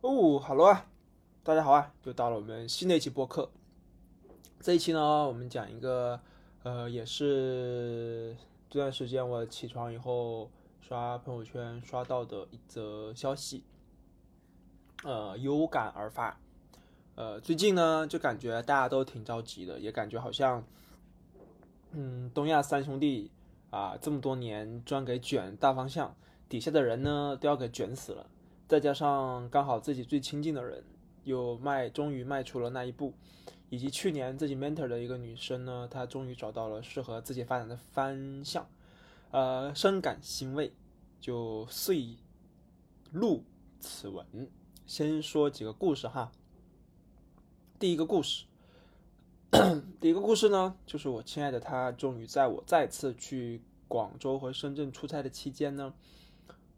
哦，好了啊，大家好啊，又到了我们新的一期播客。这一期呢，我们讲一个，呃，也是这段时间我起床以后刷朋友圈刷到的一则消息，呃，有感而发。呃，最近呢，就感觉大家都挺着急的，也感觉好像，嗯，东亚三兄弟啊，这么多年专给卷大方向，底下的人呢都要给卷死了。再加上刚好自己最亲近的人又迈，终于迈出了那一步，以及去年自己 mentor 的一个女生呢，她终于找到了适合自己发展的方向，呃，深感欣慰，就遂录此文。先说几个故事哈。第一个故事，第一个故事呢，就是我亲爱的她终于在我再次去广州和深圳出差的期间呢。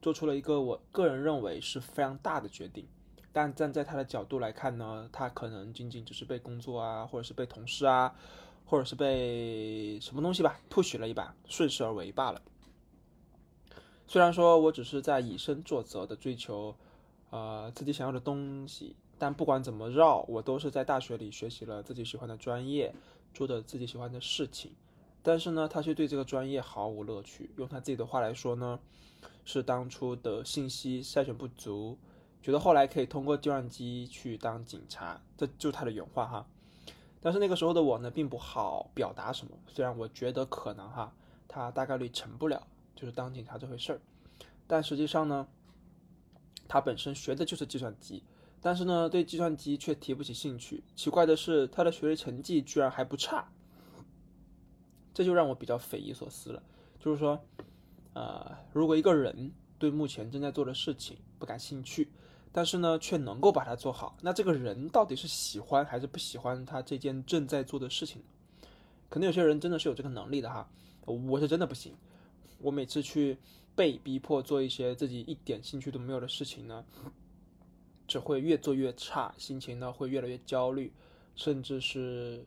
做出了一个我个人认为是非常大的决定，但站在他的角度来看呢，他可能仅仅只是被工作啊，或者是被同事啊，或者是被什么东西吧 push 了一把，顺势而为罢了。虽然说我只是在以身作则的追求，呃，自己想要的东西，但不管怎么绕，我都是在大学里学习了自己喜欢的专业，做的自己喜欢的事情，但是呢，他却对这个专业毫无乐趣。用他自己的话来说呢。是当初的信息筛选不足，觉得后来可以通过计算机去当警察，这就是他的原话哈。但是那个时候的我呢，并不好表达什么。虽然我觉得可能哈，他大概率成不了，就是当警察这回事儿。但实际上呢，他本身学的就是计算机，但是呢，对计算机却提不起兴趣。奇怪的是，他的学习成绩居然还不差，这就让我比较匪夷所思了。就是说。呃，如果一个人对目前正在做的事情不感兴趣，但是呢却能够把它做好，那这个人到底是喜欢还是不喜欢他这件正在做的事情？可能有些人真的是有这个能力的哈，我是真的不行。我每次去被逼迫做一些自己一点兴趣都没有的事情呢，只会越做越差，心情呢会越来越焦虑，甚至是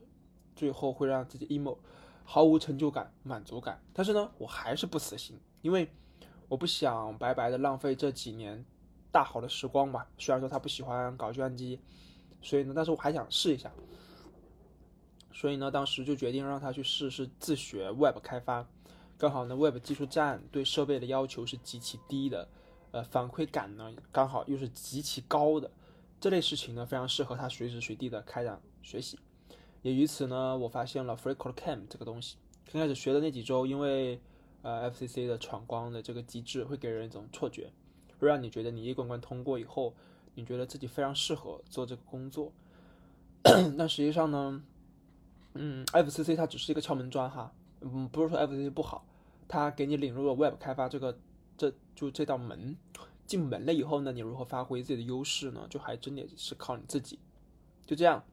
最后会让自己 emo，毫无成就感、满足感。但是呢，我还是不死心。因为我不想白白的浪费这几年大好的时光吧。虽然说他不喜欢搞计算机，所以呢，但是我还想试一下。所以呢，当时就决定让他去试试自学 Web 开发。刚好呢，Web 技术站对设备的要求是极其低的，呃，反馈感呢刚好又是极其高的。这类事情呢，非常适合他随时随地的开展学习。也于此呢，我发现了 FreeCodeCamp 这个东西。刚开始学的那几周，因为呃，FCC 的闯关的这个机制会给人一种错觉，会让你觉得你一关关通过以后，你觉得自己非常适合做这个工作。但实际上呢，嗯，FCC 它只是一个敲门砖哈，嗯，不是说 FCC 不好，它给你领入了 Web 开发这个这就这道门，进门了以后呢，你如何发挥自己的优势呢？就还真得是靠你自己。就这样，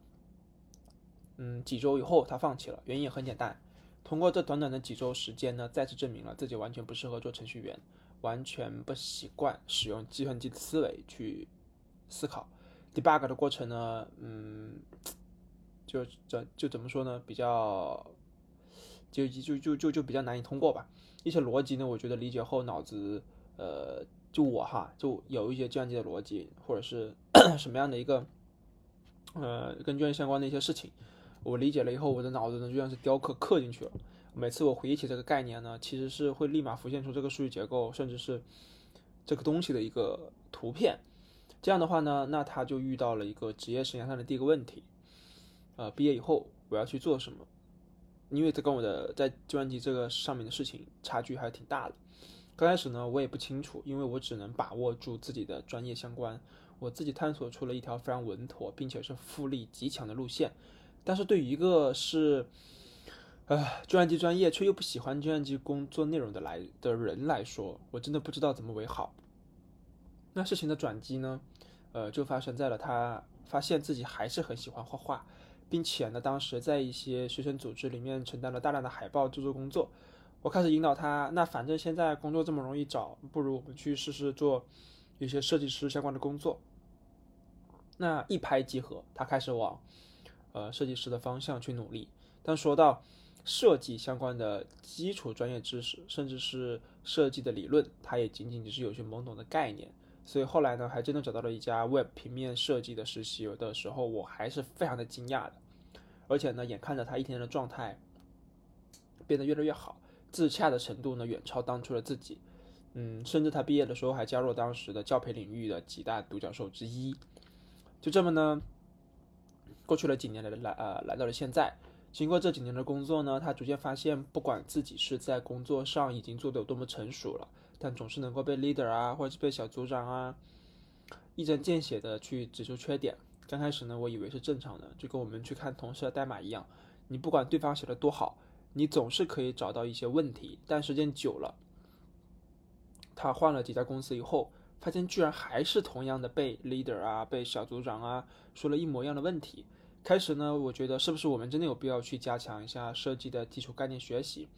嗯，几周以后他放弃了，原因也很简单。通过这短短的几周时间呢，再次证明了自己完全不适合做程序员，完全不习惯使用计算机的思维去思考。debug 的过程呢，嗯，就怎就怎么说呢？比较就就就就就比较难以通过吧。一些逻辑呢，我觉得理解后脑子，呃，就我哈，就有一些计算机的逻辑，或者是 什么样的一个，呃，跟计算机相关的一些事情。我理解了以后，我的脑子呢就像是雕刻刻进去了。每次我回忆起这个概念呢，其实是会立马浮现出这个数据结构，甚至是这个东西的一个图片。这样的话呢，那他就遇到了一个职业生涯上的第一个问题：呃，毕业以后我要去做什么？因为这跟我的在计算机这个上面的事情差距还是挺大的。刚开始呢，我也不清楚，因为我只能把握住自己的专业相关，我自己探索出了一条非常稳妥并且是复利极强的路线。但是对于一个是，呃，计算机专业却又不喜欢计算机工作内容的来的人来说，我真的不知道怎么为好。那事情的转机呢，呃，就发生在了他发现自己还是很喜欢画画，并且呢，当时在一些学生组织里面承担了大量的海报制作工作。我开始引导他，那反正现在工作这么容易找，不如我们去试试做一些设计师相关的工作。那一拍即合，他开始往。呃，设计师的方向去努力，但说到设计相关的基础专业知识，甚至是设计的理论，他也仅仅只是有些懵懂的概念。所以后来呢，还真的找到了一家 Web 平面设计的实习。有的时候我还是非常的惊讶的，而且呢，眼看着他一天的状态变得越来越好，自洽的程度呢，远超当初的自己。嗯，甚至他毕业的时候还加入当时的教培领域的几大独角兽之一。就这么呢，过去了几年来来呃来到了现在。经过这几年的工作呢，他逐渐发现，不管自己是在工作上已经做得有多么成熟了，但总是能够被 leader 啊，或者是被小组长啊，一针见血的去指出缺点。刚开始呢，我以为是正常的，就跟我们去看同事的代码一样，你不管对方写的多好，你总是可以找到一些问题。但时间久了，他换了几家公司以后，发现居然还是同样的被 leader 啊，被小组长啊说了一模一样的问题。开始呢，我觉得是不是我们真的有必要去加强一下设计的基础概念学习？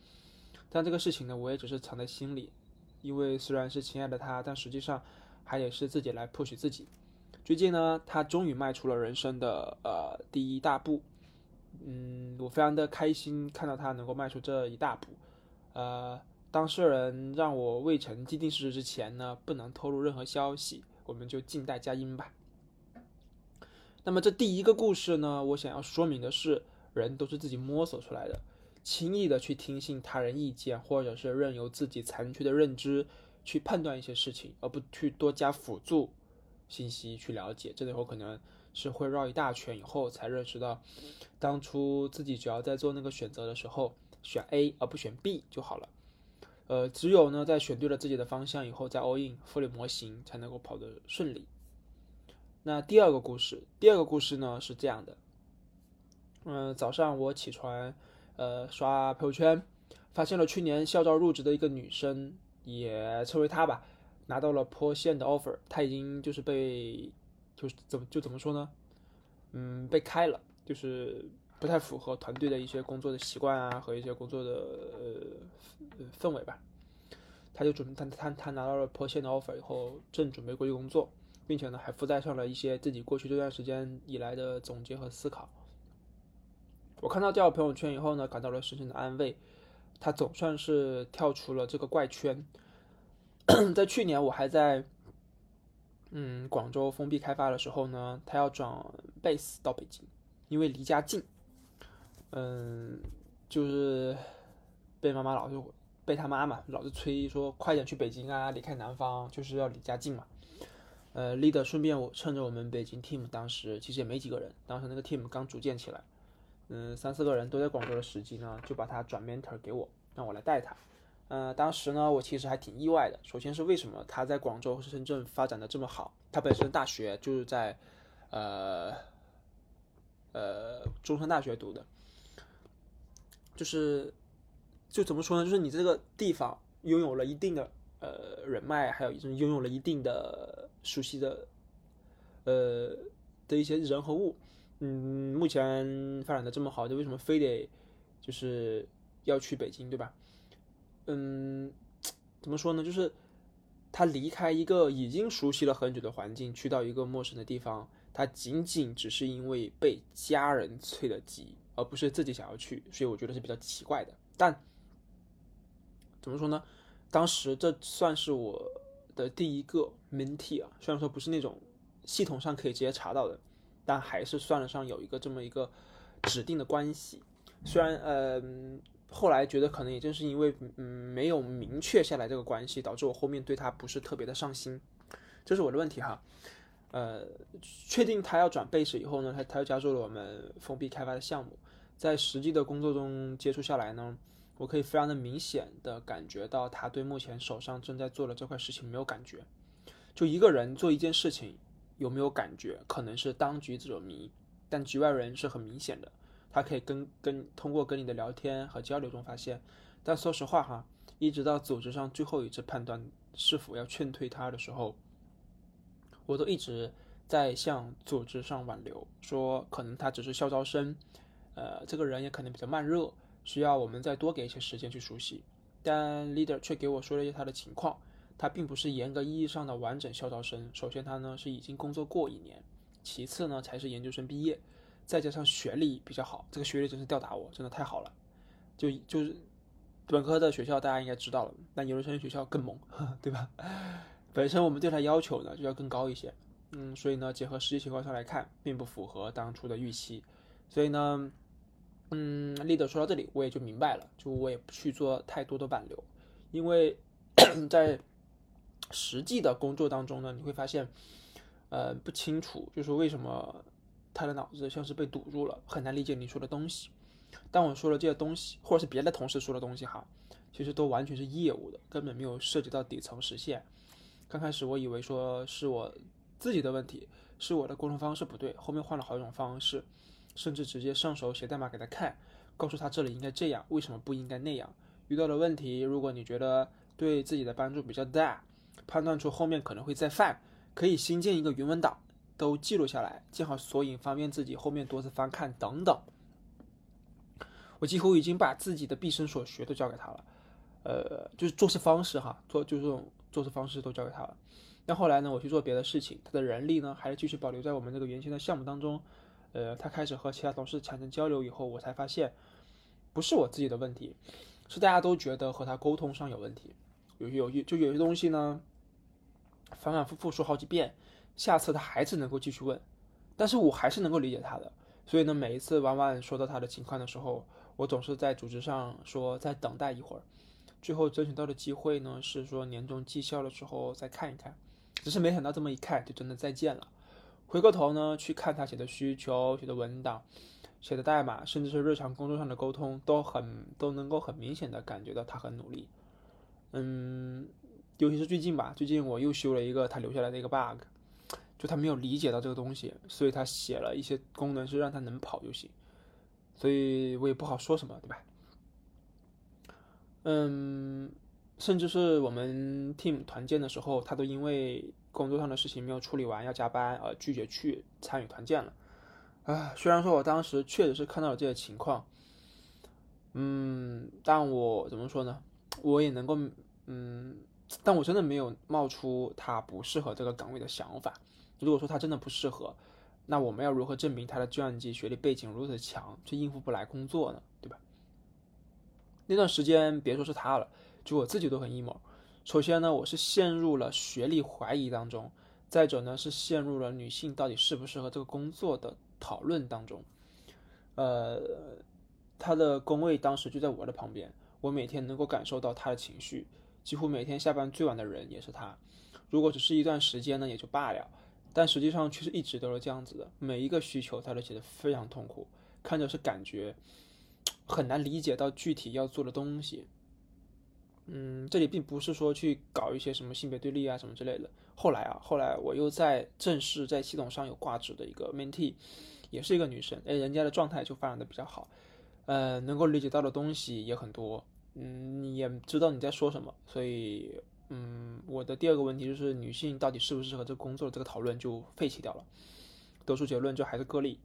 但这个事情呢，我也只是藏在心里，因为虽然是亲爱的他，但实际上还得是自己来 push 自己。最近呢，他终于迈出了人生的呃第一大步，嗯，我非常的开心看到他能够迈出这一大步。呃，当事人让我未成既定事实之前呢，不能透露任何消息，我们就静待佳音吧。那么这第一个故事呢，我想要说明的是，人都是自己摸索出来的。轻易的去听信他人意见，或者是任由自己残缺的认知去判断一些事情，而不去多加辅助信息去了解，这里我可能是会绕一大圈，以后才认识到，当初自己只要在做那个选择的时候选 A 而不选 B 就好了。呃，只有呢在选对了自己的方向以后，再 all in 复利模型才能够跑得顺利。那第二个故事，第二个故事呢是这样的，嗯，早上我起床，呃，刷朋友圈，发现了去年校招入职的一个女生，也称为她吧，拿到了坡县的 offer，她已经就是被，就是怎么就怎么说呢，嗯，被开了，就是不太符合团队的一些工作的习惯啊和一些工作的呃氛围吧，她就准她她她拿到了坡县的 offer 以后，正准备过去工作。并且呢，还附带上了一些自己过去这段时间以来的总结和思考。我看到这条朋友圈以后呢，感到了深深的安慰。他总算是跳出了这个怪圈。在去年我还在嗯广州封闭开发的时候呢，他要转 base 到北京，因为离家近。嗯，就是被妈妈老是被他妈妈老是催说快点去北京啊，离开南方，就是要离家近嘛。呃，leader 顺便我趁着我们北京 team 当时其实也没几个人，当时那个 team 刚组建起来，嗯，三四个人都在广州的时机呢，就把他转 mentor 给我，让我来带他。呃，当时呢，我其实还挺意外的。首先是为什么他在广州和深圳发展的这么好？他本身大学就是在呃呃中山大学读的，就是就怎么说呢？就是你这个地方拥有了一定的呃人脉，还有一种拥有了一定的。熟悉的，呃的一些人和物，嗯，目前发展的这么好，就为什么非得就是要去北京，对吧？嗯，怎么说呢？就是他离开一个已经熟悉了很久的环境，去到一个陌生的地方，他仅仅只是因为被家人催得急，而不是自己想要去，所以我觉得是比较奇怪的。但怎么说呢？当时这算是我。的第一个 mentee 啊，虽然说不是那种系统上可以直接查到的，但还是算得上有一个这么一个指定的关系。虽然呃后来觉得可能也正是因为嗯没有明确下来这个关系，导致我后面对他不是特别的上心，这是我的问题哈。呃，确定他要转 base 以后呢，他他又加入了我们封闭开发的项目，在实际的工作中接触下来呢。我可以非常的明显的感觉到，他对目前手上正在做的这块事情没有感觉。就一个人做一件事情有没有感觉，可能是当局者迷，但局外人是很明显的。他可以跟跟通过跟你的聊天和交流中发现。但说实话哈，一直到组织上最后一次判断是否要劝退他的时候，我都一直在向组织上挽留，说可能他只是校招生，呃，这个人也可能比较慢热。需要我们再多给一些时间去熟悉，但 leader 却给我说了一些他的情况。他并不是严格意义上的完整校招生。首先，他呢是已经工作过一年；其次呢才是研究生毕业，再加上学历比较好。这个学历真是吊打我，真的太好了。就就是本科的学校大家应该知道了，但研究生学校更猛，对吧？本身我们对他要求呢就要更高一些，嗯，所以呢，结合实际情况上来看，并不符合当初的预期，所以呢，嗯，leader 说到这里，我也就明白了，就我也不去做太多的挽留，因为 在实际的工作当中呢，你会发现，呃，不清楚，就是为什么他的脑子像是被堵住了，很难理解你说的东西。当我说了这些东西，或者是别的同事说的东西哈，其实都完全是业务的，根本没有涉及到底层实现。刚开始我以为说是我自己的问题，是我的沟通方式不对，后面换了好几种方式，甚至直接上手写代码给他看，告诉他这里应该这样，为什么不应该那样。遇到的问题，如果你觉得对自己的帮助比较大，判断出后面可能会再犯，可以新建一个云文档，都记录下来，建好索引，方便自己后面多次翻看等等。我几乎已经把自己的毕生所学都教给他了，呃，就是做事方式哈，做就这种做事方式都教给他了。但后来呢，我去做别的事情，他的人力呢还是继续保留在我们这个原先的项目当中。呃，他开始和其他同事产生交流以后，我才发现不是我自己的问题，是大家都觉得和他沟通上有问题。有有有就有些东西呢，反反复复说好几遍，下次他还是能够继续问，但是我还是能够理解他的。所以呢，每一次婉婉说到他的情况的时候，我总是在组织上说再等待一会儿，最后争取到的机会呢是说年终绩效的时候再看一看，只是没想到这么一看就真的再见了。回过头呢去看他写的需求、写的文档、写的代码，甚至是日常工作上的沟通，都很都能够很明显的感觉到他很努力。嗯，尤其是最近吧，最近我又修了一个他留下来的一个 bug，就他没有理解到这个东西，所以他写了一些功能是让他能跑就行。所以我也不好说什么，对吧？嗯，甚至是我们 team 团建的时候，他都因为工作上的事情没有处理完要加班而拒绝去参与团建了。啊，虽然说我当时确实是看到了这些情况，嗯，但我怎么说呢？我也能够，嗯，但我真的没有冒出他不适合这个岗位的想法。如果说他真的不适合，那我们要如何证明他的计算机学历背景如此强，却应付不来工作呢？对吧？那段时间别说是他了，就我自己都很 emo。首先呢，我是陷入了学历怀疑当中；再者呢，是陷入了女性到底适不适合这个工作的讨论当中。呃，他的工位当时就在我的旁边，我每天能够感受到他的情绪，几乎每天下班最晚的人也是他。如果只是一段时间呢，也就罢了。但实际上却是一直都是这样子的，每一个需求他都写的非常痛苦，看着是感觉很难理解到具体要做的东西。嗯，这里并不是说去搞一些什么性别对立啊什么之类的。后来啊，后来我又在正式在系统上有挂职的一个 mentee，也是一个女生，哎，人家的状态就发展的比较好，呃，能够理解到的东西也很多，嗯，也知道你在说什么，所以。嗯，我的第二个问题就是女性到底适不适合这工作，这个讨论就废弃掉了，得出结论就还是个例。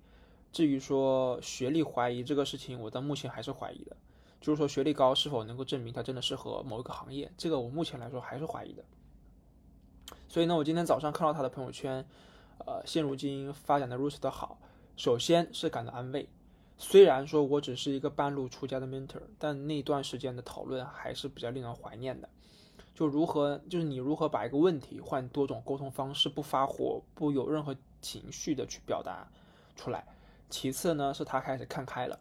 至于说学历怀疑这个事情，我到目前还是怀疑的，就是说学历高是否能够证明他真的适合某一个行业，这个我目前来说还是怀疑的。所以呢，我今天早上看到他的朋友圈，呃，现如今发展的如此的好，首先是感到安慰。虽然说我只是一个半路出家的 mentor，但那段时间的讨论还是比较令人怀念的。就如何，就是你如何把一个问题换多种沟通方式，不发火，不有任何情绪的去表达出来。其次呢，是他开始看开了，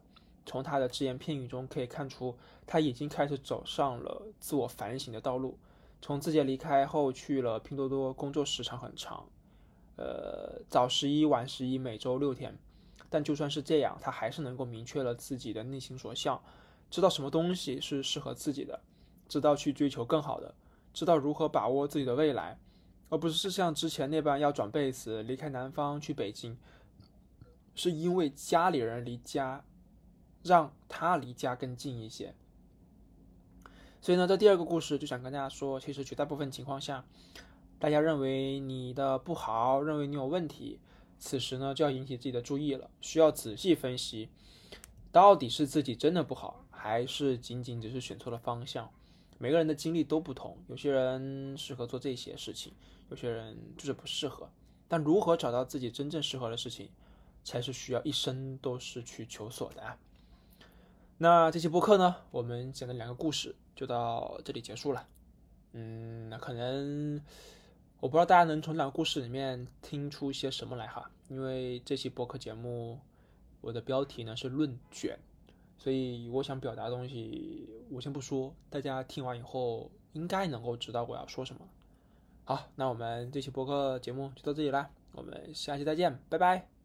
从他的只言片语中可以看出，他已经开始走上了自我反省的道路。从自己离开后去了拼多多，工作时长很长，呃，早十一晚十一，每周六天。但就算是这样，他还是能够明确了自己的内心所向，知道什么东西是适合自己的，知道去追求更好的。知道如何把握自己的未来，而不是像之前那般要转贝斯离开南方去北京，是因为家里人离家，让他离家更近一些。所以呢，这第二个故事就想跟大家说，其实绝大部分情况下，大家认为你的不好，认为你有问题，此时呢就要引起自己的注意了，需要仔细分析，到底是自己真的不好，还是仅仅只是选错了方向。每个人的经历都不同，有些人适合做这些事情，有些人就是不适合。但如何找到自己真正适合的事情，才是需要一生都是去求索的啊。那这期播客呢，我们讲的两个故事就到这里结束了。嗯，那可能我不知道大家能从这个故事里面听出些什么来哈，因为这期播客节目我的标题呢是论卷，所以我想表达的东西我先不说，大家听完以后应该能够知道我要说什么。好，那我们这期播客节目就到这里啦，我们下期再见，拜拜。